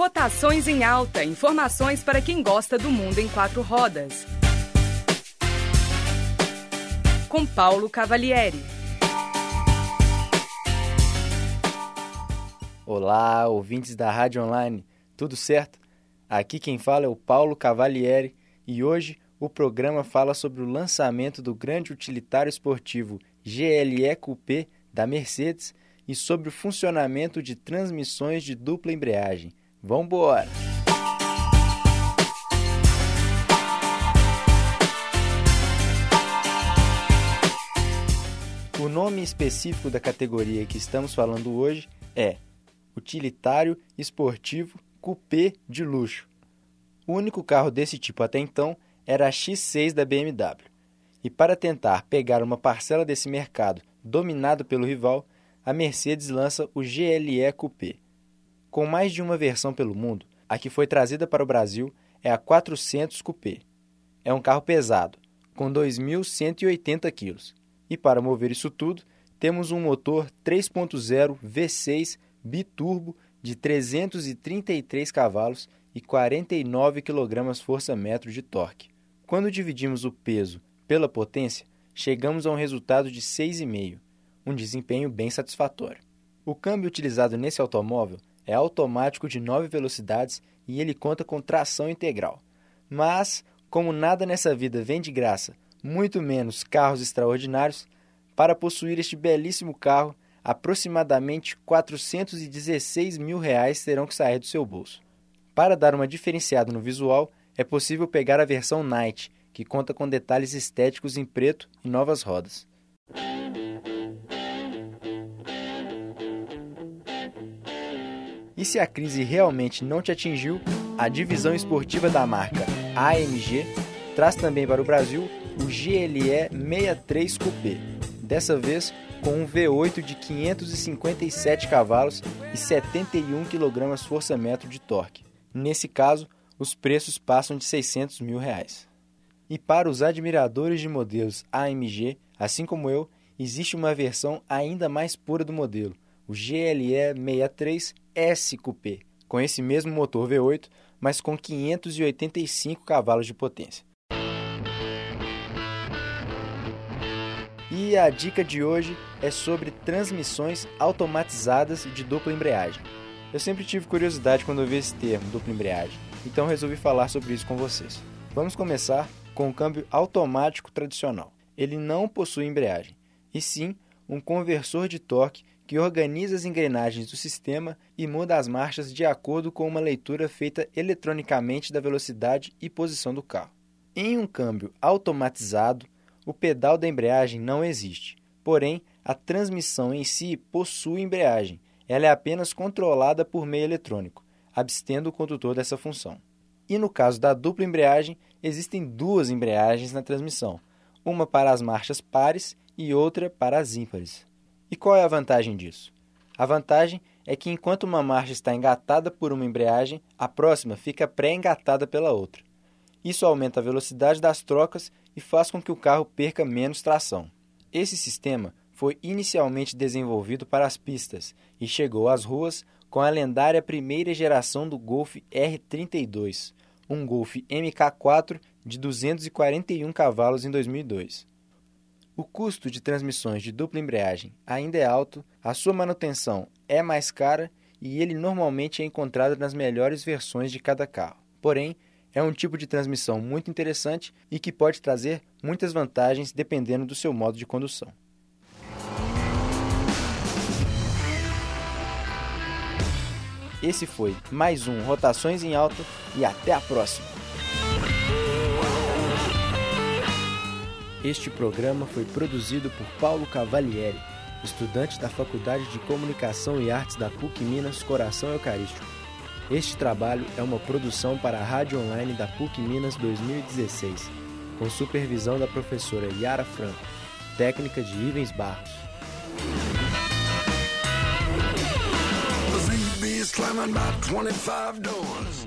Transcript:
Rotações em Alta. Informações para quem gosta do mundo em quatro rodas. Com Paulo Cavalieri. Olá, ouvintes da Rádio Online. Tudo certo? Aqui quem fala é o Paulo Cavalieri e hoje o programa fala sobre o lançamento do grande utilitário esportivo GLE Coupé da Mercedes e sobre o funcionamento de transmissões de dupla embreagem. Vamos embora! O nome específico da categoria que estamos falando hoje é Utilitário Esportivo Coupé de Luxo. O único carro desse tipo até então era a X6 da BMW. E para tentar pegar uma parcela desse mercado dominado pelo rival, a Mercedes lança o GLE Coupé. Com mais de uma versão pelo mundo, a que foi trazida para o Brasil é a 400 Coupé. É um carro pesado, com 2.180 kg. E para mover isso tudo, temos um motor 3.0 V6 biturbo de 333 cavalos e 49 kgfm de torque. Quando dividimos o peso pela potência, chegamos a um resultado de 6,5 um desempenho bem satisfatório. O câmbio utilizado nesse automóvel é automático de 9 velocidades e ele conta com tração integral. Mas, como nada nessa vida vem de graça, muito menos carros extraordinários, para possuir este belíssimo carro, aproximadamente 416 mil reais terão que sair do seu bolso. Para dar uma diferenciada no visual, é possível pegar a versão Night, que conta com detalhes estéticos em preto e novas rodas. E se a crise realmente não te atingiu, a divisão esportiva da marca AMG traz também para o Brasil o GLE 63 Coupé, dessa vez com um V8 de 557 cavalos e 71 kgfm de torque. Nesse caso, os preços passam de 600 mil reais. E para os admiradores de modelos AMG, assim como eu, existe uma versão ainda mais pura do modelo, o GLE 63 S Coupé, com esse mesmo motor V8, mas com 585 cavalos de potência. E a dica de hoje é sobre transmissões automatizadas de dupla embreagem. Eu sempre tive curiosidade quando ouvi esse termo, dupla embreagem, então resolvi falar sobre isso com vocês. Vamos começar com o câmbio automático tradicional. Ele não possui embreagem, e sim um conversor de torque que organiza as engrenagens do sistema e muda as marchas de acordo com uma leitura feita eletronicamente da velocidade e posição do carro. Em um câmbio automatizado, o pedal da embreagem não existe, porém, a transmissão em si possui embreagem, ela é apenas controlada por meio eletrônico, abstendo o condutor dessa função. E no caso da dupla embreagem, existem duas embreagens na transmissão, uma para as marchas pares e outra para as ímpares. E qual é a vantagem disso? A vantagem é que enquanto uma marcha está engatada por uma embreagem, a próxima fica pré-engatada pela outra. Isso aumenta a velocidade das trocas e faz com que o carro perca menos tração. Esse sistema foi inicialmente desenvolvido para as pistas e chegou às ruas com a lendária primeira geração do Golf R32, um Golf MK4 de 241 cavalos em 2002. O custo de transmissões de dupla embreagem ainda é alto, a sua manutenção é mais cara e ele normalmente é encontrado nas melhores versões de cada carro. Porém, é um tipo de transmissão muito interessante e que pode trazer muitas vantagens dependendo do seu modo de condução. Esse foi mais um Rotações em Alta e até a próxima! Este programa foi produzido por Paulo Cavalieri, estudante da Faculdade de Comunicação e Artes da PUC Minas Coração Eucarístico. Este trabalho é uma produção para a Rádio Online da PUC Minas 2016, com supervisão da professora Yara Franco, técnica de Ivens Barros. climbing about 25 doors.